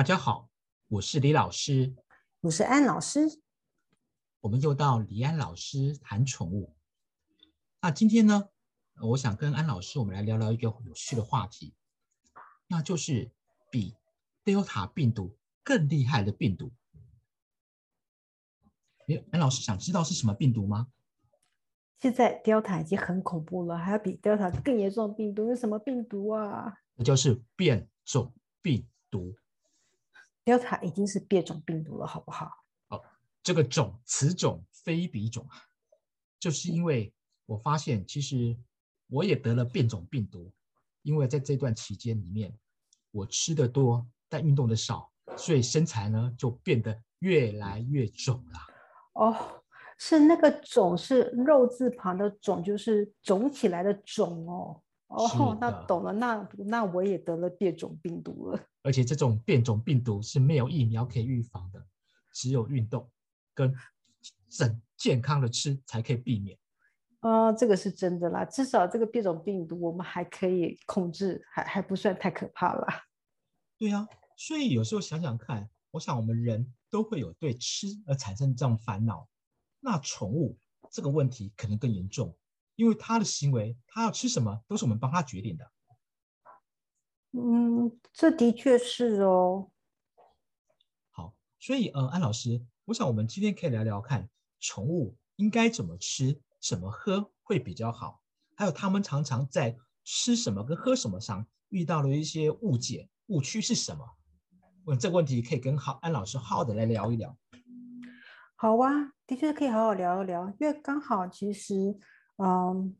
大家好，我是李老师，我是安老师。我们又到李安老师谈宠物。那今天呢，我想跟安老师我们来聊聊一个有趣的话题，那就是比 Delta 病毒更厉害的病毒。哎，安老师想知道是什么病毒吗？现在 Delta 已经很恐怖了，还要比 Delta 更严重的病毒是什么病毒啊？那就是变种病毒。Delta 已经是变种病毒了，好不好？这个种此种非彼种啊，就是因为我发现其实我也得了变种病毒，因为在这段期间里面，我吃的多，但运动的少，所以身材呢就变得越来越肿了。哦，是那个肿是肉字旁的肿，就是肿起来的肿哦。是哦，那懂了，那那我也得了变种病毒了。而且这种变种病毒是没有疫苗可以预防的，只有运动跟整健康的吃才可以避免。啊、这个是真的啦，至少这个变种病毒我们还可以控制，还还不算太可怕啦。对啊，所以有时候想想看，我想我们人都会有对吃而产生这种烦恼，那宠物这个问题可能更严重，因为他的行为，他要吃什么都是我们帮他决定的。嗯，这的确是哦。好，所以呃，安老师，我想我们今天可以聊聊看，宠物应该怎么吃、怎么喝会比较好，还有他们常常在吃什么跟喝什么上遇到了一些误解、误区是什么？问这个问题可以跟好安老师好好的来聊一聊。好啊，的确可以好好聊一聊，因为刚好其实，嗯，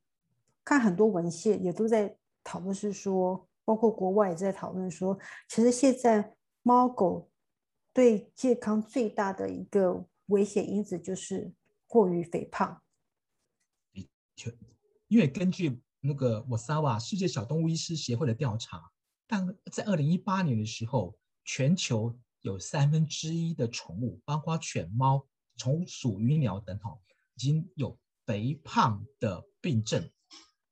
看很多文献也都在讨论，是说，包括国外也在讨论说，其实现在猫狗对健康最大的一个危险因子就是过于肥胖。因为根据那个我萨瓦世界小动物医师协会的调查，但在二零一八年的时候，全球有三分之一的宠物，包括犬猫、宠物属鱼鸟等，哈，已经有肥胖的病症。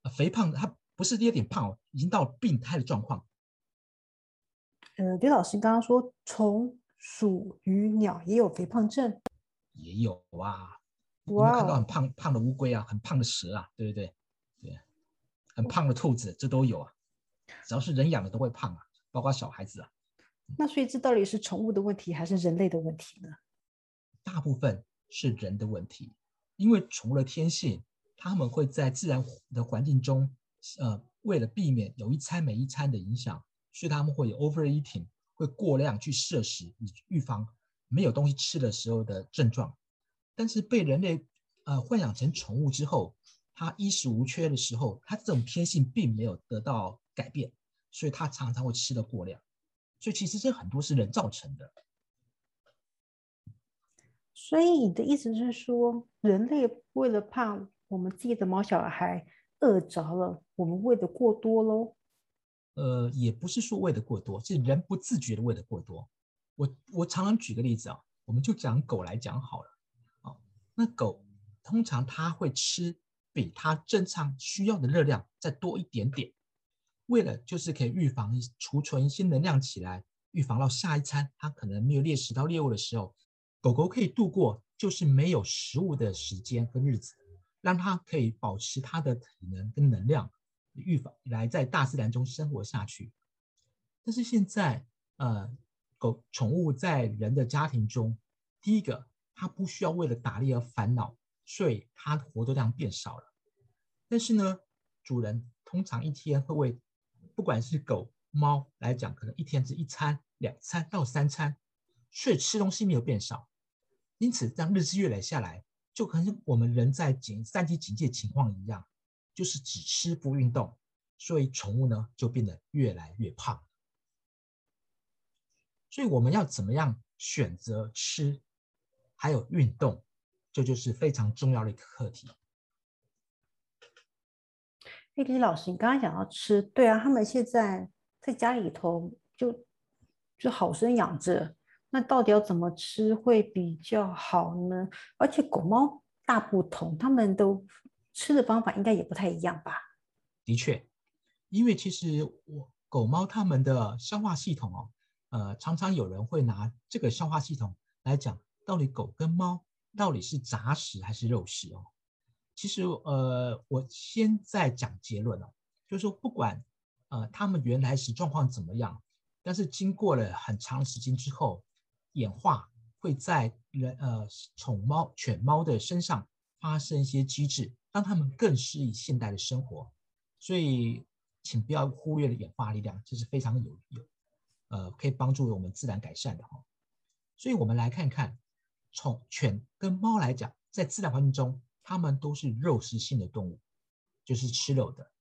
呃肥胖它不是有点胖哦，已经到病态的状况。呃，李老师刚刚说虫、鼠、鱼、鸟也有肥胖症，也有啊，有没有看到很胖胖的乌龟啊，很胖的蛇啊，对不对？对，很胖的兔子，这都有啊。只要是人养的都会胖啊，包括小孩子啊。那所以这到底是宠物的问题还是人类的问题呢？大部分是人的问题，因为宠物的天性，它们会在自然的环境中，呃，为了避免有一餐没一餐的影响，所以它们会有 overeating，会过量去摄食，以预防没有东西吃的时候的症状。但是被人类呃豢养成宠物之后，它衣食无缺的时候，它这种天性并没有得到改变，所以它常常会吃的过量。所以其实这很多是人造成的。所以你的意思是说，人类为了怕我们自己的毛小孩饿着了，我们喂的过多喽？呃，也不是说喂的过多，是人不自觉的喂的过多。我我常常举个例子啊，我们就讲狗来讲好了啊，那狗通常它会吃比它正常需要的热量再多一点点，为了就是可以预防储存一些能量起来，预防到下一餐它可能没有猎食到猎物的时候，狗狗可以度过就是没有食物的时间跟日子，让它可以保持它的体能跟能量。预防来在大自然中生活下去。但是现在，呃，狗宠物在人的家庭中，第一个，它不需要为了打猎而烦恼，所以它活动量变少了。但是呢，主人通常一天会为，不管是狗猫来讲，可能一天只一餐、两餐到三餐，所以吃东西没有变少。因此，当日积月累下来，就可能我们人在警三级警戒情况一样。就是只吃不运动，所以宠物呢就变得越来越胖。所以我们要怎么样选择吃，还有运动，这就是非常重要的一个课题。哎，李老师，你刚刚讲到吃，对啊，他们现在在家里头就就好生养着，那到底要怎么吃会比较好呢？而且狗猫大不同，它们都吃的方法应该也不太一样吧？的确，因为其实我狗猫它们的消化系统哦，呃，常常有人会拿这个消化系统来讲，到底狗跟猫到底是杂食还是肉食哦？其实，呃，我先在讲结论哦，就是说，不管呃他们原来是状况怎么样，但是经过了很长时间之后，演化会在人呃宠猫、犬猫的身上发生一些机制，让它们更适应现代的生活。所以，请不要忽略了演化力量，这是非常有有。呃，可以帮助我们自然改善的哈，所以我们来看看，从犬跟猫来讲，在自然环境中，它们都是肉食性的动物，就是吃肉的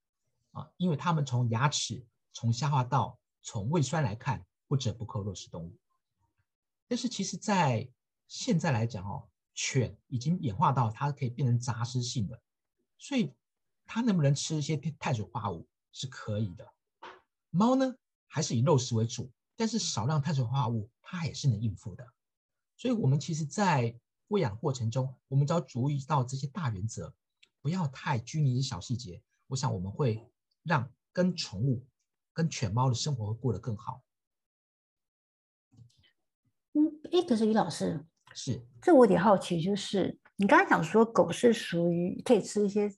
啊，因为它们从牙齿、从消化道、从胃酸来看，不折不扣肉食动物。但是其实，在现在来讲哦，犬已经演化到它可以变成杂食性的，所以它能不能吃一些碳水化合物是可以的。猫呢，还是以肉食为主。但是少量碳水化合物，它也是能应付的。所以，我们其实，在喂养过程中，我们只要注意到这些大原则，不要太拘泥于小细节。我想，我们会让跟宠物、跟犬猫的生活会过得更好。嗯，哎，可是于老师，是这我有点好奇，就是你刚才讲说狗是属于可以吃一些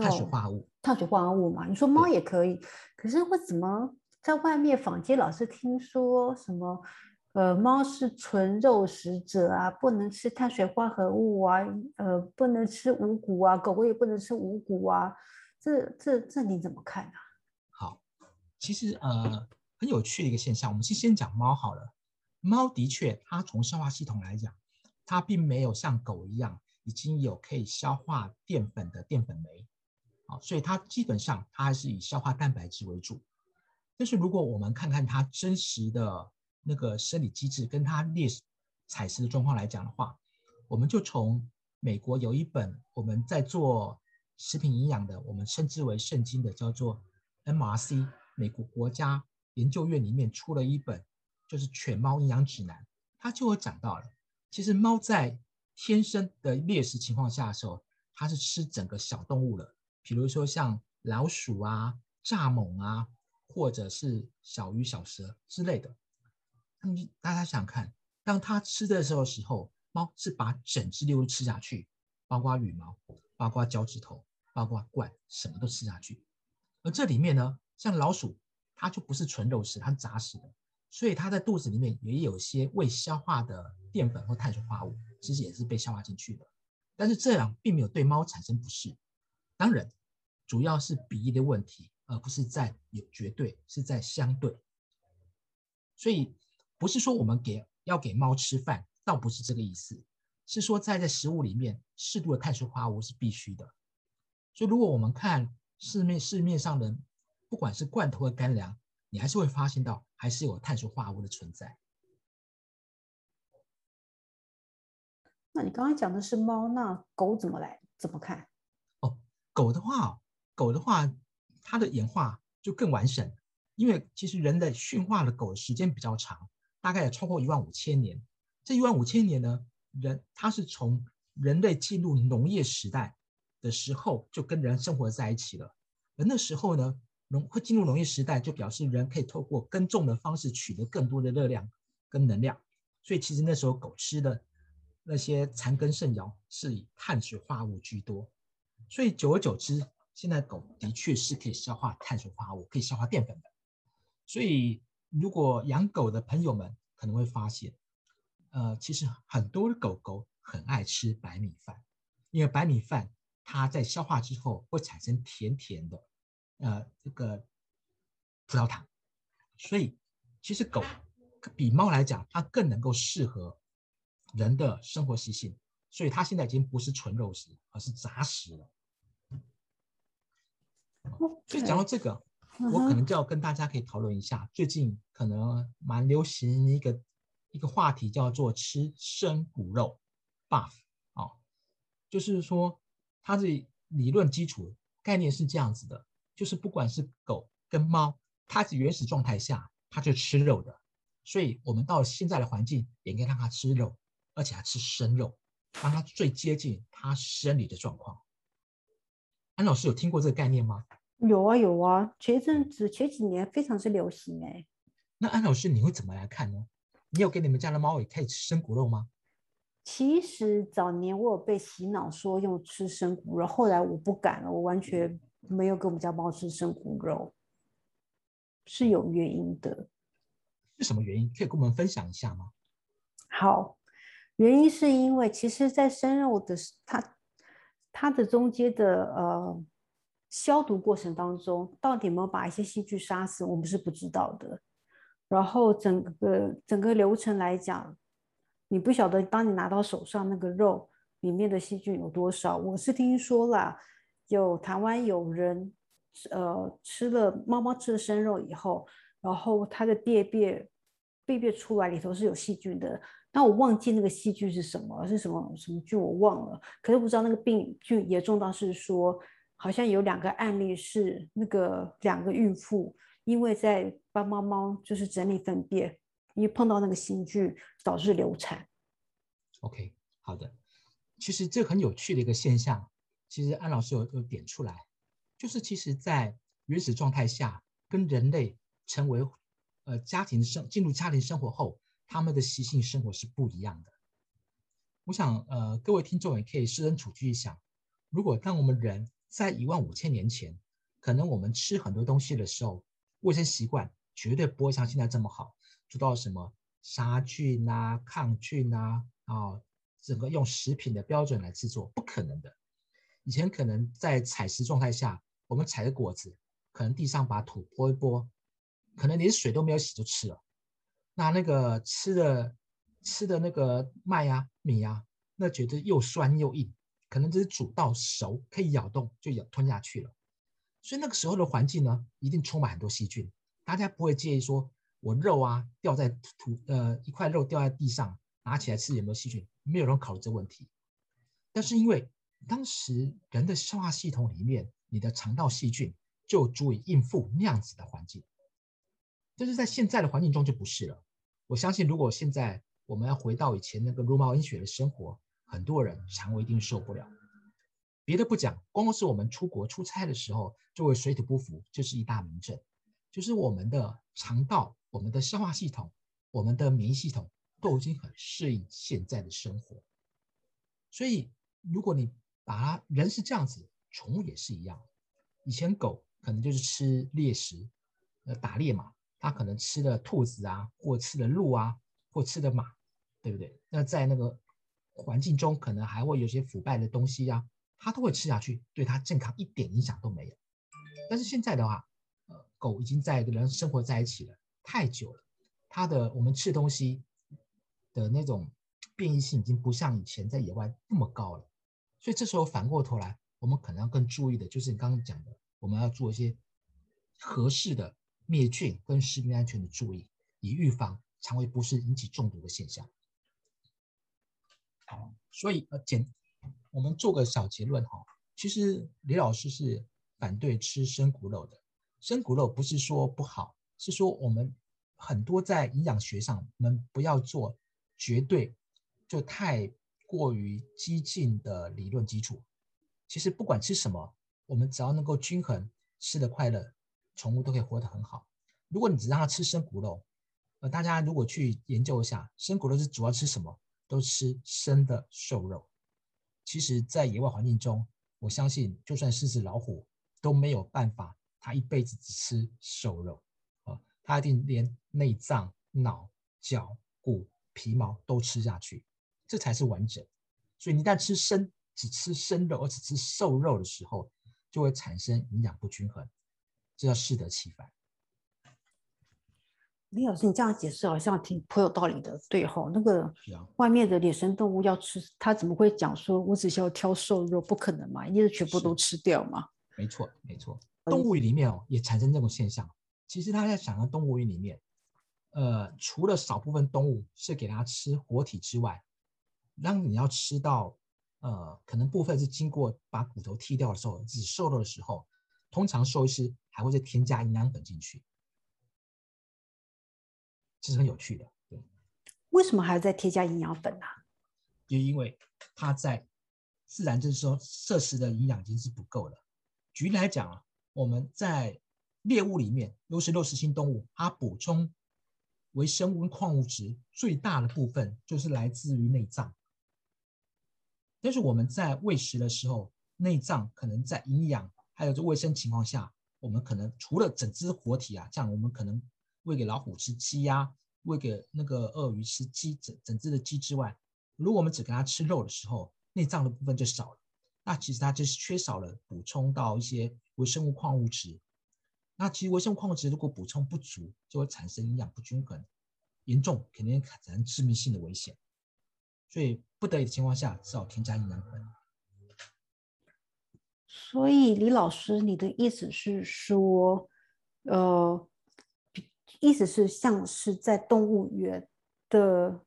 碳水化合物，碳水化合物嘛？你说猫也可以，可是我怎么？在外面坊间老是听说什么，呃，猫是纯肉食者啊，不能吃碳水化合物啊，呃，不能吃五谷啊，狗狗也不能吃五谷啊，这这这你怎么看啊？好，其实呃很有趣的一个现象，我们先先讲猫好了。猫的确，它从消化系统来讲，它并没有像狗一样已经有可以消化淀粉的淀粉酶，啊，所以它基本上它还是以消化蛋白质为主。但是如果我们看看它真实的那个生理机制，跟它猎采食的状况来讲的话，我们就从美国有一本我们在做食品营养的，我们称之为圣经的，叫做 MRC 美国国家研究院里面出了一本，就是犬猫营养指南，它就有讲到了，其实猫在天生的猎食情况下的时候，它是吃整个小动物的，比如说像老鼠啊、蚱蜢啊。或者是小鱼小蛇之类的，那你大家想看，当它吃的时候时候，猫是把整只猎物吃下去，包括羽毛，包括脚趾头，包括冠，什么都吃下去。而这里面呢，像老鼠，它就不是纯肉食，它是杂食的，所以它在肚子里面也有些未消化的淀粉或碳水化合物，其实也是被消化进去的。但是这样并没有对猫产生不适，当然，主要是比例的问题。而不是在有绝对，是在相对，所以不是说我们给要给猫吃饭，倒不是这个意思，是说在在食物里面适度的碳水化合物是必须的。所以如果我们看市面市面上的，不管是罐头或干粮，你还是会发现到还是有碳水化合物的存在。那你刚才讲的是猫，那狗怎么来怎么看？哦，狗的话，狗的话。它的演化就更完整，因为其实人类驯化的狗时间比较长，大概也超过一万五千年。这一万五千年呢，人它是从人类进入农业时代的时候就跟人生活在一起了。而那时候呢，农会进入农业时代，就表示人可以透过耕种的方式取得更多的热量跟能量。所以其实那时候狗吃的那些残羹剩肴是以碳水化合物居多。所以久而久之。现在狗的确是可以消化碳水化合物，可以消化淀粉的。所以，如果养狗的朋友们可能会发现，呃，其实很多的狗狗很爱吃白米饭，因为白米饭它在消化之后会产生甜甜的，呃，这个葡萄糖。所以，其实狗比猫来讲，它更能够适合人的生活习性。所以，它现在已经不是纯肉食，而是杂食了。所以讲到这个，我可能就要跟大家可以讨论一下，最近可能蛮流行一个一个话题，叫做吃生骨肉 buff 啊，就是说它的理论基础概念是这样子的，就是不管是狗跟猫，它是原始状态下它就吃肉的，所以我们到现在的环境也应该让它吃肉，而且还吃生肉，让它最接近它生理的状况。安老师有听过这个概念吗？有啊有啊，前阵子前几年非常之流行哎。那安老师，你会怎么来看呢？你有给你们家的猫也可以吃生骨肉吗？其实早年我有被洗脑说用吃生骨肉，后来我不敢了，我完全没有给我们家猫吃生骨肉，是有原因的。是什么原因？可以跟我们分享一下吗？好，原因是因为其实，在生肉的它它的中间的呃消毒过程当中，到底有没有把一些细菌杀死，我们是不知道的。然后整个整个流程来讲，你不晓得当你拿到手上那个肉里面的细菌有多少。我是听说啦，有台湾有人呃吃了猫猫吃了生肉以后。然后它的便便便便出来里头是有细菌的，但我忘记那个细菌是什么，是什么什么菌我忘了。可是不知道那个病菌严重到是说，好像有两个案例是那个两个孕妇因为在帮猫猫就是整理粪便，因为碰到那个细菌导致流产。OK，好的。其实这很有趣的一个现象，其实安老师有有点出来，就是其实在原始状态下跟人类。成为呃家庭生进入家庭生活后，他们的习性生活是不一样的。我想呃各位听众也可以设身处地想，如果当我们人在一万五千年前，可能我们吃很多东西的时候，卫生习惯绝对不会像现在这么好，做到什么杀菌啊、抗菌啊啊，整个用食品的标准来制作，不可能的。以前可能在采食状态下，我们采的果子，可能地上把土拨一拨。可能连水都没有洗就吃了，那那个吃的吃的那个麦呀米呀，那觉得又酸又硬，可能只是煮到熟可以咬动就咬吞下去了。所以那个时候的环境呢，一定充满很多细菌。大家不会介意说我肉啊掉在土呃一块肉掉在地上拿起来吃有没有细菌，没有人考虑这问题。但是因为当时人的消化系统里面，你的肠道细菌就足以应付那样子的环境。但是在现在的环境中就不是了。我相信，如果现在我们要回到以前那个茹毛饮血的生活，很多人肠胃一定受不了。别的不讲，光是我们出国出差的时候，就会水土不服，这是一大名症。就是我们的肠道、我们的消化系统、我们的免疫系统都已经很适应现在的生活。所以，如果你把它人是这样子，宠物也是一样。以前狗可能就是吃猎食，呃，打猎嘛。它可能吃了兔子啊，或吃了鹿啊，或吃的马，对不对？那在那个环境中，可能还会有些腐败的东西呀，它都会吃下去，对它健康一点影响都没有。但是现在的话，呃，狗已经在人生活在一起了太久了，它的我们吃东西的那种变异性已经不像以前在野外那么高了。所以这时候反过头来，我们可能要更注意的就是你刚刚讲的，我们要做一些合适的。灭菌跟食品安全的注意，以预防肠胃不适引起中毒的现象。好，所以呃简，我们做个小结论哈。其实李老师是反对吃生骨肉的。生骨肉不是说不好，是说我们很多在营养学上，我们不要做绝对就太过于激进的理论基础。其实不管吃什么，我们只要能够均衡，吃的快乐。宠物都可以活得很好。如果你只让它吃生骨肉，呃，大家如果去研究一下，生骨肉是主要吃什么？都吃生的瘦肉。其实，在野外环境中，我相信就算狮子、老虎都没有办法，它一辈子只吃瘦肉啊，它一定连内脏、脑、脚、骨、皮毛都吃下去，这才是完整。所以，你一旦吃生，只吃生肉，而只吃瘦肉的时候，就会产生营养不均衡。这叫适得其反。李老师，你这样解释好像挺颇有道理的。对吼，那个外面的野生动物要吃，他怎么会讲说我只需要挑瘦肉？不可能嘛，一定是全部都吃掉嘛。没错，没错。动物园里面哦，也产生这种现象。其实他在想，动物园里面，呃，除了少部分动物是给它吃活体之外，当你要吃到，呃，可能部分是经过把骨头剔掉的时候，只瘦肉的时候。通常兽医师还会再添加营养粉进去，这是很有趣的。对，为什么还要再添加营养粉呢？就因为它在自然就是说摄食的营养已经是不够了。举例来讲啊，我们在猎物里面，又是肉食性动物，它补充微生物跟矿物质最大的部分就是来自于内脏。但是我们在喂食的时候，内脏可能在营养还有这卫生情况下，我们可能除了整只活体啊，这样我们可能喂给老虎吃鸡呀，喂给那个鳄鱼吃鸡整整只的鸡之外，如果我们只给它吃肉的时候，内脏的部分就少了，那其实它就是缺少了补充到一些微生物矿物质。那其实微生物矿物质如果补充不足，就会产生营养不均衡，严重肯定产生致命性的危险。所以不得已的情况下，只好添加营养粉。所以李老师，你的意思是说，呃，意思是像是在动物园的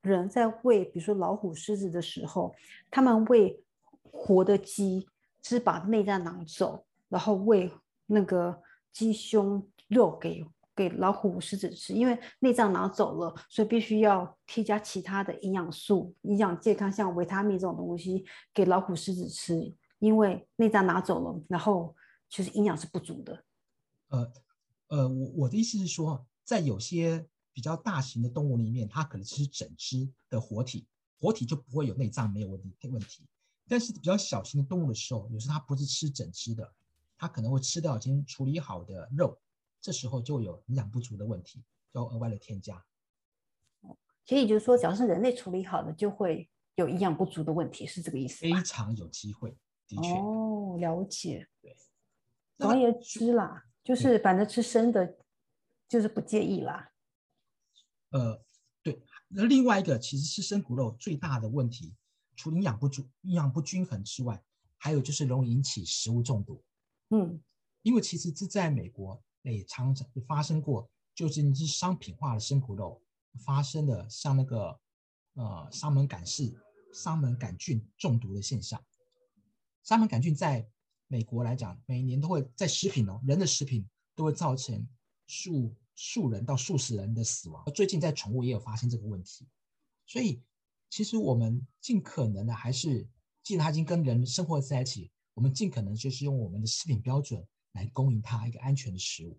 人在喂，比如说老虎、狮子的时候，他们喂活的鸡，是把内脏拿走，然后喂那个鸡胸肉给。给老虎、狮子吃，因为内脏拿走了，所以必须要添加其他的营养素、营养健康，像维他命这种东西给老虎、狮子吃，因为内脏拿走了，然后其实营养是不足的。呃呃，我我的意思是说，在有些比较大型的动物里面，它可能吃整只的活体，活体就不会有内脏没有问题问题。但是比较小型的动物的时候，有时它不是吃整只的，它可能会吃掉已经处理好的肉。这时候就有营养不足的问题，要额外的添加。所以就是说，只要是人类处理好的，就会有营养不足的问题，是这个意思非常有机会，的确。哦，了解。对，总而言之啦，就是反正吃生的，就是不介意啦。呃，对。那另外一个，其实吃生骨肉最大的问题，除营养不足、营养不均衡之外，还有就是容易引起食物中毒。嗯，因为其实这在美国。也常常发生过，就是你是商品化的生骨肉发生的，像那个呃沙门杆氏沙门杆菌中毒的现象。沙门杆菌在美国来讲，每年都会在食品哦，人的食品都会造成数数人到数十人的死亡。最近在宠物也有发生这个问题，所以其实我们尽可能的还是，既然它已经跟人生活在一起，我们尽可能就是用我们的食品标准。来供应它一个安全的食物，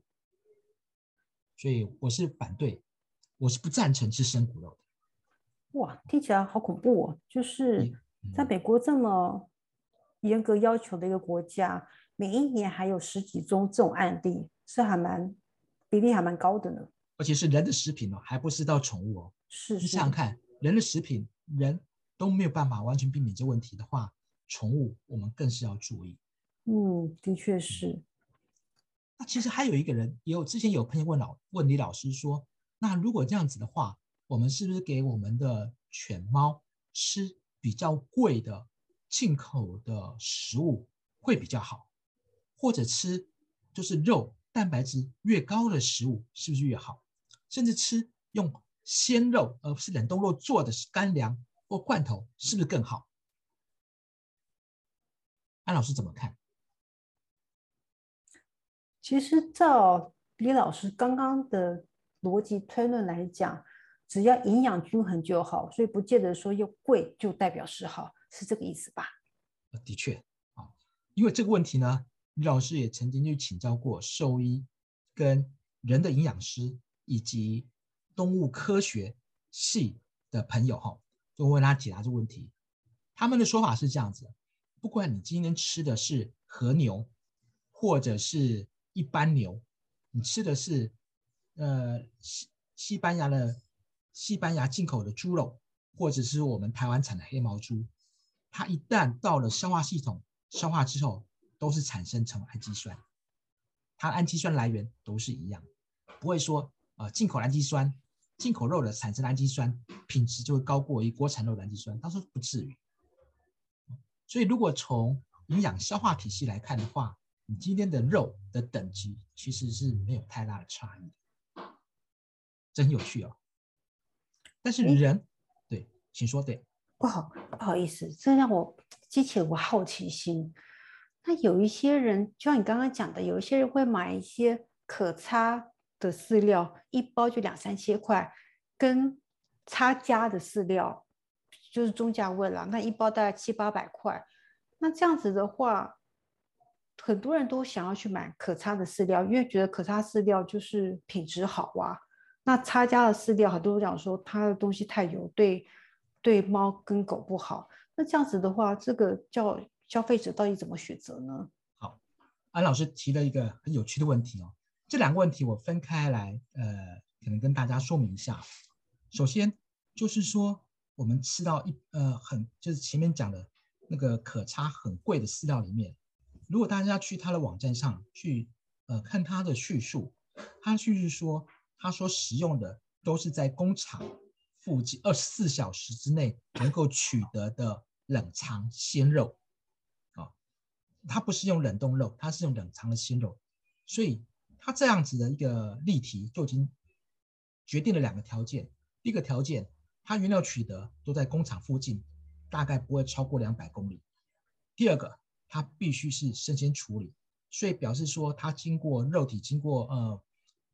所以我是反对，我是不赞成吃生骨肉的。哇，听起来好恐怖哦！就是在美国这么严格要求的一个国家，每一年还有十几宗这种案例，是还蛮比例还蛮高的呢。而且是人的食品哦，还不是到宠物哦。是，你想想看，人的食品人都没有办法完全避免这问题的话，宠物我们更是要注意。嗯，的确是。那其实还有一个人，也有之前有朋友问老问李老师说，那如果这样子的话，我们是不是给我们的犬猫吃比较贵的进口的食物会比较好，或者吃就是肉蛋白质越高的食物是不是越好？甚至吃用鲜肉而不是冷冻肉做的干粮或罐头是不是更好？安老师怎么看？其实照李老师刚刚的逻辑推论来讲，只要营养均衡就好，所以不见得说又贵就代表是好，是这个意思吧？的确啊，因为这个问题呢，李老师也曾经去请教过兽医、跟人的营养师以及动物科学系的朋友哈，就为他解答这个问题。他们的说法是这样子：不管你今天吃的是和牛，或者是一般牛，你吃的是，呃，西西班牙的西班牙进口的猪肉，或者是我们台湾产的黑毛猪，它一旦到了消化系统消化之后，都是产生成氨基酸，它氨基酸来源都是一样，不会说啊进口氨基酸，进口肉的产生氨基酸品质就会高过于国产肉的氨基酸，他说不至于。所以如果从营养消化体系来看的话，你今天的肉的等级其实是没有太大的差异，真有趣哦。但是人，对，请说对。不好，不好意思，这让我激起了我好奇心。那有一些人，就像你刚刚讲的，有一些人会买一些可擦的饲料，一包就两三千块，跟擦家的饲料就是中价位了，那一包大概七八百块。那这样子的话。很多人都想要去买可擦的饲料，因为觉得可擦饲料就是品质好啊。那差价的饲料，很多人讲说它的东西太油，对对猫跟狗不好。那这样子的话，这个叫消费者到底怎么选择呢？好，安老师提了一个很有趣的问题哦。这两个问题我分开来，呃，可能跟大家说明一下。首先就是说，我们吃到一呃很就是前面讲的那个可差很贵的饲料里面，如果大家去他的网站上去呃看他的叙述，他叙述说，他说使用的都是在工厂附近二十四小时之内能够取得的冷藏鲜肉，啊，他不是用冷冻肉，他是用冷藏的鲜肉，所以。他这样子的一个例题就已经决定了两个条件。第一个条件，它原料取得都在工厂附近，大概不会超过两百公里。第二个，它必须是生鲜处理，所以表示说它经过肉体经过呃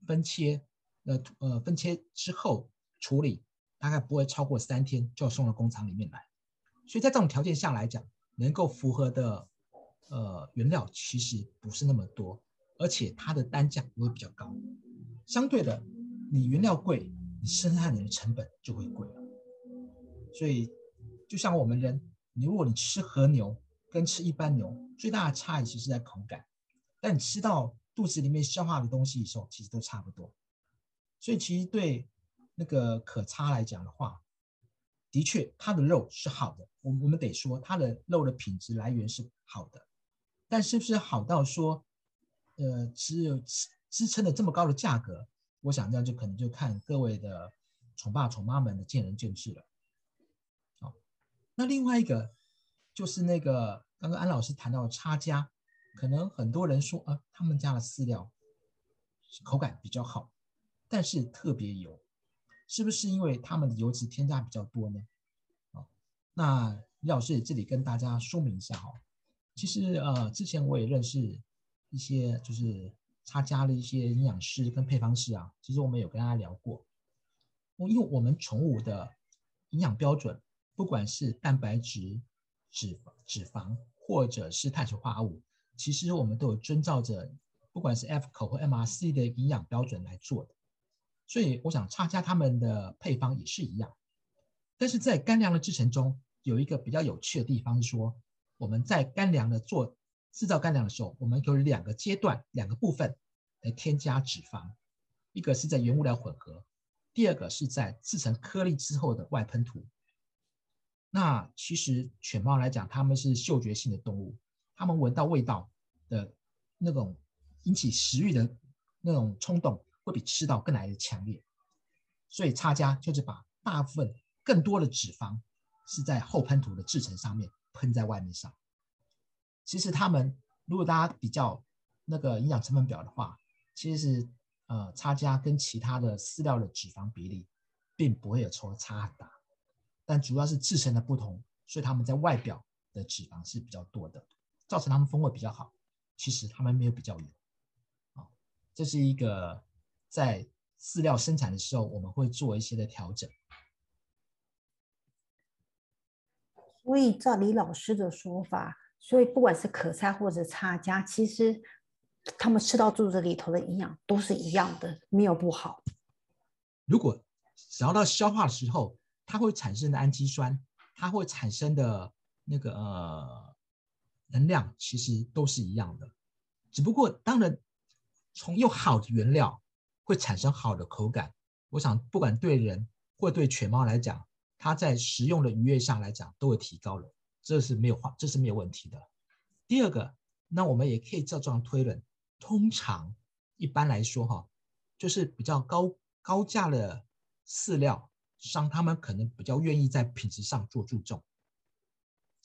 分切，呃呃分切之后处理，大概不会超过三天就送到工厂里面来。所以在这种条件下来讲，能够符合的呃原料其实不是那么多。而且它的单价会比较高，相对的，你原料贵，你生产的成本就会贵了。所以，就像我们人，你如果你吃和牛跟吃一般牛，最大的差异其实在口感，但你吃到肚子里面消化的东西时候，其实都差不多。所以，其实对那个可差来讲的话，的确它的肉是好的，我我们得说它的肉的品质来源是好的，但是不是好到说？呃，只有支支撑了这么高的价格，我想这样就可能就看各位的宠爸宠妈们的见仁见智了。好，那另外一个就是那个刚刚安老师谈到的差价，可能很多人说啊，他们家的饲料口感比较好，但是特别油，是不是因为他们的油脂添加比较多呢？好，那李老师这里跟大家说明一下哈，其实呃，之前我也认识。一些就是差加了一些营养师跟配方师啊，其实我们有跟大家聊过。因为我们宠物的营养标准，不管是蛋白质、脂肪脂肪或者是碳水化合物，其实我们都有遵照着不管是 F 口或 MRC 的营养标准来做的。所以我想差加他们的配方也是一样。但是在干粮的制成中，有一个比较有趣的地方，是说我们在干粮的做。制造干粮的时候，我们有两个阶段、两个部分来添加脂肪，一个是在原物料混合，第二个是在制成颗粒之后的外喷涂。那其实犬猫来讲，它们是嗅觉性的动物，它们闻到味道的那种引起食欲的那种冲动，会比吃到更来的强烈。所以差价就是把大部分更多的脂肪是在后喷涂的制成上面喷在外面上。其实他们，如果大家比较那个营养成分表的话，其实是呃差价跟其他的饲料的脂肪比例，并不会有说差很大，但主要是自身的不同，所以他们在外表的脂肪是比较多的，造成他们风味比较好。其实他们没有比较油，啊，这是一个在饲料生产的时候我们会做一些的调整。所以照李老师的说法。所以不管是可差或者差价，其实他们吃到肚子里头的营养都是一样的，没有不好。如果只要到消化的时候，它会产生的氨基酸，它会产生的那个呃能量，其实都是一样的。只不过当然，从用好的原料会产生好的口感。我想不管对人或对犬猫来讲，它在食用的愉悦上来讲都会提高了。这是没有话，这是没有问题的。第二个，那我们也可以照这样推论，通常一般来说哈，就是比较高高价的饲料商，他们可能比较愿意在品质上做注重，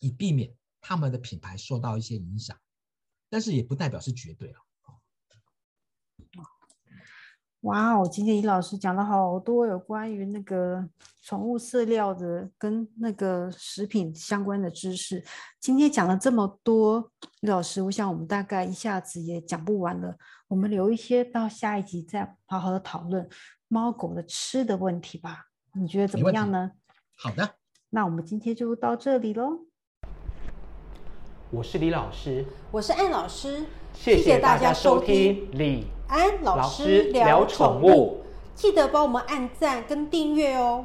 以避免他们的品牌受到一些影响，但是也不代表是绝对了。哇哦，今天李老师讲了好多有关于那个宠物饲料的跟那个食品相关的知识。今天讲了这么多，李老师，我想我们大概一下子也讲不完了。我们留一些到下一集再好好的讨论猫狗的吃的问题吧。你觉得怎么样呢？好的，那我们今天就到这里喽。我是李老师，我是安老师，谢谢大家收听李安老师聊宠物。记得帮我们按赞跟订阅哦。